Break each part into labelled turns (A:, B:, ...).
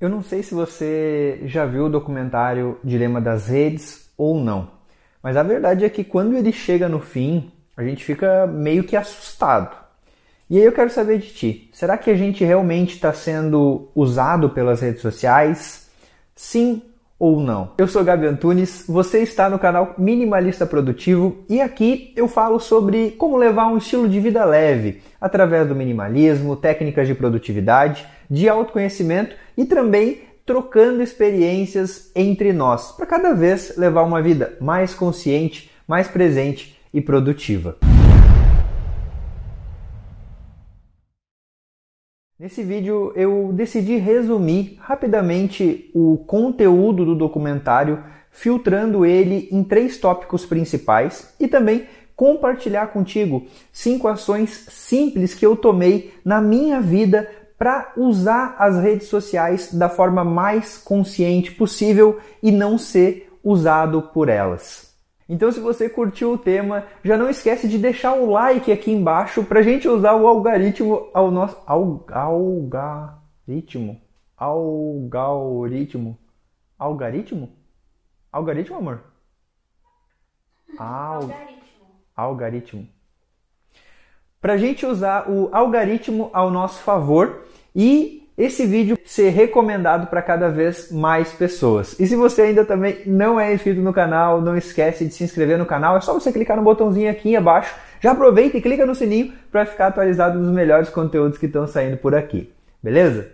A: Eu não sei se você já viu o documentário Dilema das Redes ou não, mas a verdade é que quando ele chega no fim, a gente fica meio que assustado. E aí eu quero saber de ti: será que a gente realmente está sendo usado pelas redes sociais? Sim ou não? Eu sou Gabi Antunes, você está no canal Minimalista Produtivo e aqui eu falo sobre como levar um estilo de vida leve através do minimalismo, técnicas de produtividade, de autoconhecimento e também trocando experiências entre nós, para cada vez levar uma vida mais consciente, mais presente e produtiva. Nesse vídeo eu decidi resumir rapidamente o conteúdo do documentário, filtrando ele em três tópicos principais e também compartilhar contigo cinco ações simples que eu tomei na minha vida para usar as redes sociais da forma mais consciente possível e não ser usado por elas. Então, se você curtiu o tema, já não esquece de deixar o like aqui embaixo para a gente usar o algoritmo ao nosso algoritmo, algoritmo, algoritmo, algoritmo, amor, Al... algoritmo, algoritmo, para a gente usar o algoritmo ao nosso favor e esse vídeo ser recomendado para cada vez mais pessoas. E se você ainda também não é inscrito no canal, não esquece de se inscrever no canal, é só você clicar no botãozinho aqui abaixo. Já aproveita e clica no sininho para ficar atualizado dos melhores conteúdos que estão saindo por aqui. Beleza?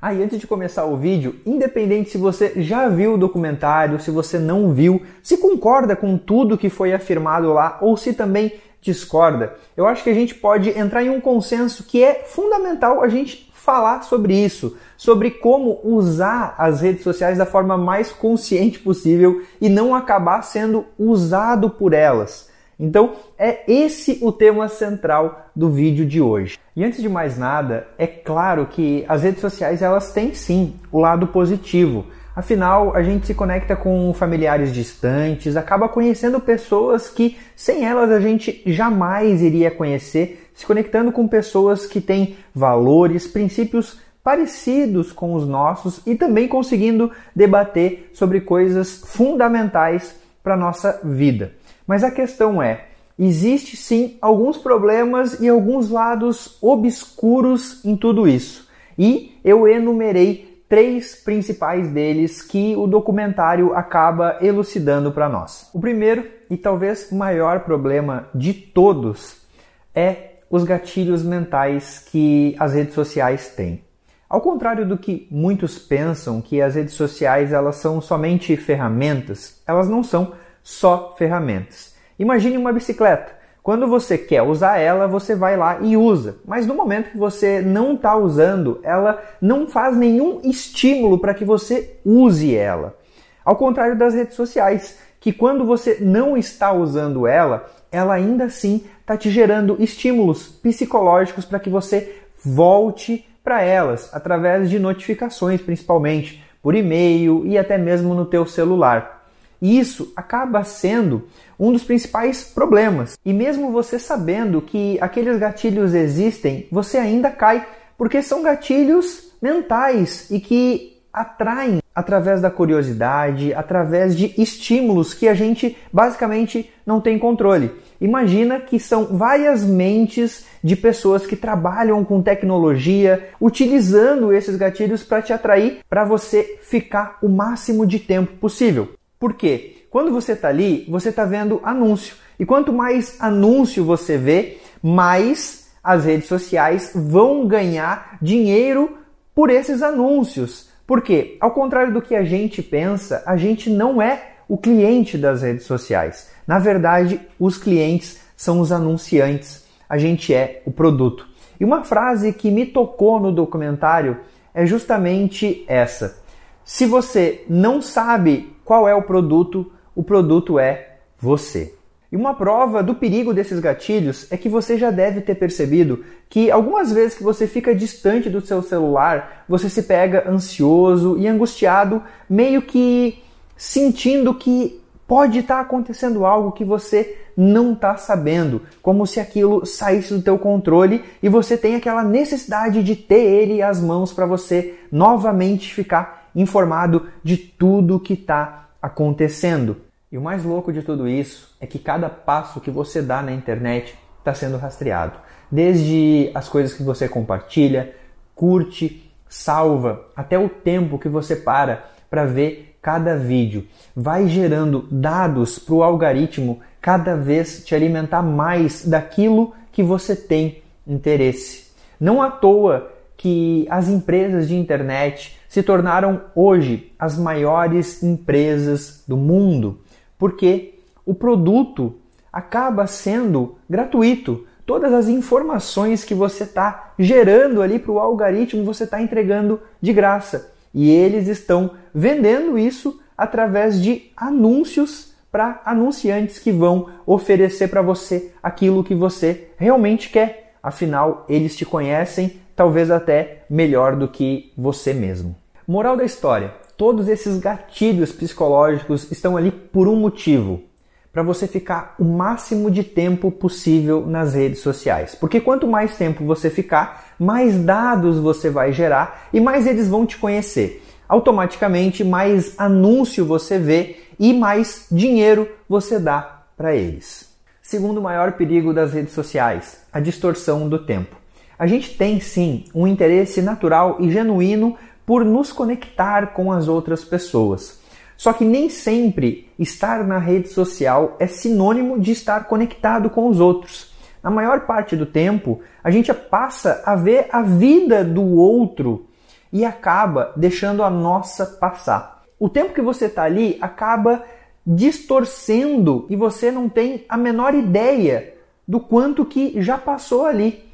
A: Ah, e antes de começar o vídeo, independente se você já viu o documentário, se você não viu, se concorda com tudo que foi afirmado lá ou se também discorda, eu acho que a gente pode entrar em um consenso que é fundamental a gente falar sobre isso, sobre como usar as redes sociais da forma mais consciente possível e não acabar sendo usado por elas. Então, é esse o tema central do vídeo de hoje. E antes de mais nada, é claro que as redes sociais elas têm sim o lado positivo. Afinal, a gente se conecta com familiares distantes, acaba conhecendo pessoas que sem elas a gente jamais iria conhecer, se conectando com pessoas que têm valores, princípios parecidos com os nossos e também conseguindo debater sobre coisas fundamentais para a nossa vida. Mas a questão é, existe sim alguns problemas e alguns lados obscuros em tudo isso. E eu enumerei três principais deles que o documentário acaba elucidando para nós. O primeiro e talvez maior problema de todos é os gatilhos mentais que as redes sociais têm. Ao contrário do que muitos pensam que as redes sociais elas são somente ferramentas, elas não são só ferramentas. Imagine uma bicicleta. Quando você quer usar ela, você vai lá e usa. Mas no momento que você não está usando, ela não faz nenhum estímulo para que você use ela. Ao contrário das redes sociais, que quando você não está usando ela, ela ainda assim está te gerando estímulos psicológicos para que você volte para elas, através de notificações principalmente, por e-mail e até mesmo no teu celular. E isso acaba sendo um dos principais problemas. E mesmo você sabendo que aqueles gatilhos existem, você ainda cai, porque são gatilhos mentais e que atraem através da curiosidade, através de estímulos que a gente basicamente não tem controle. Imagina que são várias mentes de pessoas que trabalham com tecnologia, utilizando esses gatilhos para te atrair, para você ficar o máximo de tempo possível. Por quê? Quando você está ali, você está vendo anúncio. E quanto mais anúncio você vê, mais as redes sociais vão ganhar dinheiro por esses anúncios. Por quê? Ao contrário do que a gente pensa, a gente não é o cliente das redes sociais. Na verdade, os clientes são os anunciantes. A gente é o produto. E uma frase que me tocou no documentário é justamente essa: se você não sabe qual é o produto, o produto é você. E uma prova do perigo desses gatilhos é que você já deve ter percebido que algumas vezes que você fica distante do seu celular, você se pega ansioso e angustiado, meio que sentindo que pode estar acontecendo algo que você não está sabendo, como se aquilo saísse do teu controle e você tem aquela necessidade de ter ele às mãos para você novamente ficar informado de tudo que está acontecendo. E o mais louco de tudo isso é que cada passo que você dá na internet está sendo rastreado. Desde as coisas que você compartilha, curte, salva, até o tempo que você para para ver cada vídeo. Vai gerando dados para o algoritmo cada vez te alimentar mais daquilo que você tem interesse. Não à toa que as empresas de internet se tornaram hoje as maiores empresas do mundo porque o produto acaba sendo gratuito. Todas as informações que você está gerando ali para o algoritmo, você está entregando de graça. E eles estão vendendo isso através de anúncios para anunciantes que vão oferecer para você aquilo que você realmente quer. Afinal, eles te conhecem talvez até melhor do que você mesmo. Moral da história: Todos esses gatilhos psicológicos estão ali por um motivo, para você ficar o máximo de tempo possível nas redes sociais. Porque quanto mais tempo você ficar, mais dados você vai gerar e mais eles vão te conhecer. Automaticamente, mais anúncio você vê e mais dinheiro você dá para eles. Segundo maior perigo das redes sociais, a distorção do tempo. A gente tem sim um interesse natural e genuíno por nos conectar com as outras pessoas. Só que nem sempre estar na rede social é sinônimo de estar conectado com os outros. Na maior parte do tempo, a gente passa a ver a vida do outro e acaba deixando a nossa passar. O tempo que você está ali acaba distorcendo e você não tem a menor ideia do quanto que já passou ali.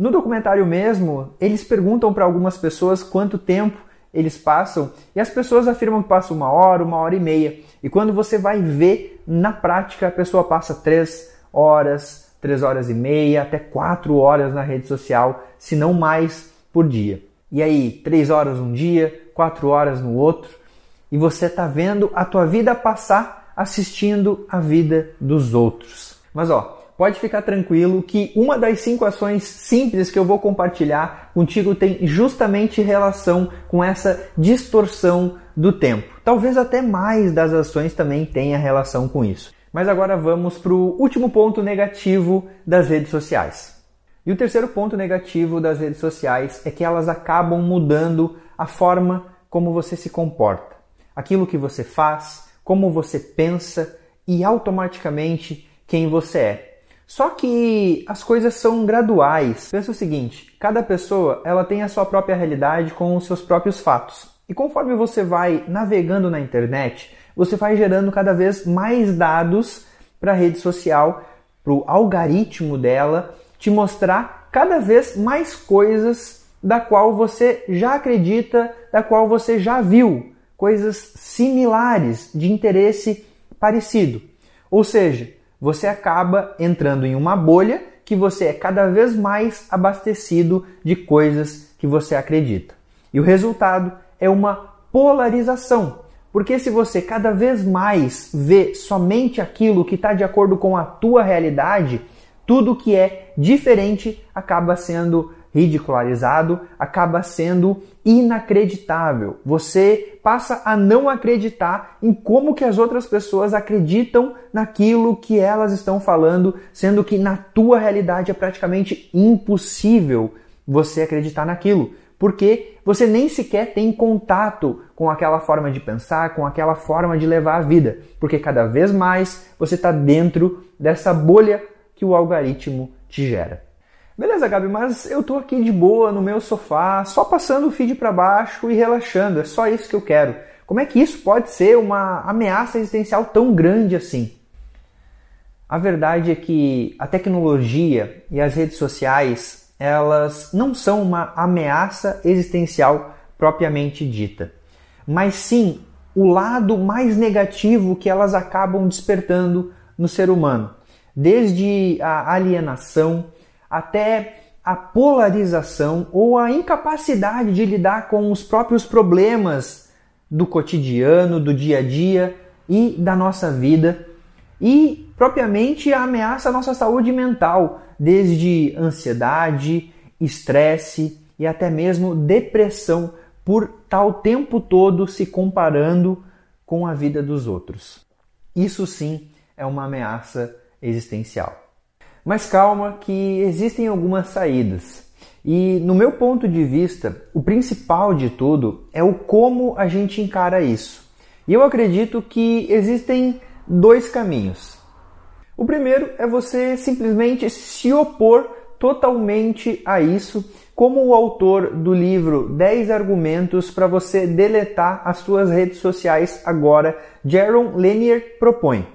A: No documentário mesmo, eles perguntam para algumas pessoas quanto tempo eles passam e as pessoas afirmam que passa uma hora, uma hora e meia. E quando você vai ver na prática, a pessoa passa três horas, três horas e meia, até quatro horas na rede social, se não mais por dia. E aí, três horas um dia, quatro horas no outro, e você está vendo a tua vida passar assistindo a vida dos outros. Mas ó, pode ficar tranquilo que uma das cinco ações simples que eu vou compartilhar contigo tem justamente relação com essa distorção do tempo. Talvez até mais das ações também tenha relação com isso. Mas agora vamos para o último ponto negativo das redes sociais. E o terceiro ponto negativo das redes sociais é que elas acabam mudando a forma como você se comporta, aquilo que você faz, como você pensa e automaticamente quem você é. Só que as coisas são graduais. Pensa o seguinte, cada pessoa ela tem a sua própria realidade com os seus próprios fatos. E conforme você vai navegando na internet, você vai gerando cada vez mais dados para a rede social, para o algoritmo dela, te mostrar cada vez mais coisas da qual você já acredita, da qual você já viu, coisas similares, de interesse parecido. Ou seja, você acaba entrando em uma bolha que você é cada vez mais abastecido de coisas que você acredita. E o resultado é uma polarização. Porque se você cada vez mais vê somente aquilo que está de acordo com a tua realidade, tudo que é diferente acaba sendo ridicularizado, acaba sendo inacreditável. Você passa a não acreditar em como que as outras pessoas acreditam naquilo que elas estão falando, sendo que na tua realidade é praticamente impossível você acreditar naquilo, porque você nem sequer tem contato com aquela forma de pensar, com aquela forma de levar a vida, porque cada vez mais você está dentro dessa bolha que o algoritmo te gera. Beleza, Gabi, mas eu tô aqui de boa no meu sofá, só passando o feed para baixo e relaxando, é só isso que eu quero. Como é que isso pode ser uma ameaça existencial tão grande assim? A verdade é que a tecnologia e as redes sociais elas não são uma ameaça existencial propriamente dita, mas sim o lado mais negativo que elas acabam despertando no ser humano, desde a alienação até a polarização ou a incapacidade de lidar com os próprios problemas do cotidiano, do dia a dia e da nossa vida e propriamente ameaça a nossa saúde mental, desde ansiedade, estresse e até mesmo depressão por estar o tempo todo se comparando com a vida dos outros. Isso sim é uma ameaça existencial. Mas calma que existem algumas saídas. E no meu ponto de vista, o principal de tudo é o como a gente encara isso. E eu acredito que existem dois caminhos. O primeiro é você simplesmente se opor totalmente a isso, como o autor do livro 10 argumentos para você deletar as suas redes sociais agora, Jaron Lanier propõe.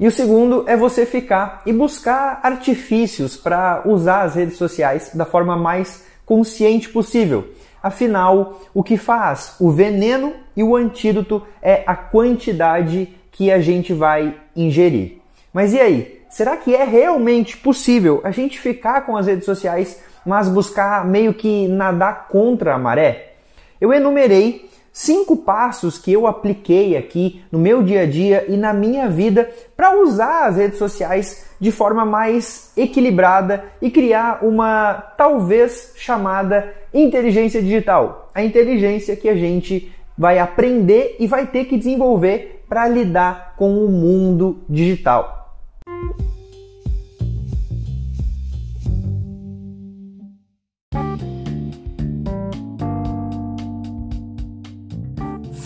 A: E o segundo é você ficar e buscar artifícios para usar as redes sociais da forma mais consciente possível. Afinal, o que faz o veneno e o antídoto é a quantidade que a gente vai ingerir. Mas e aí? Será que é realmente possível a gente ficar com as redes sociais, mas buscar meio que nadar contra a maré? Eu enumerei cinco passos que eu apliquei aqui no meu dia a dia e na minha vida para usar as redes sociais de forma mais equilibrada e criar uma talvez chamada inteligência digital. A inteligência que a gente vai aprender e vai ter que desenvolver para lidar com o mundo digital.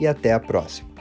A: e até a próxima.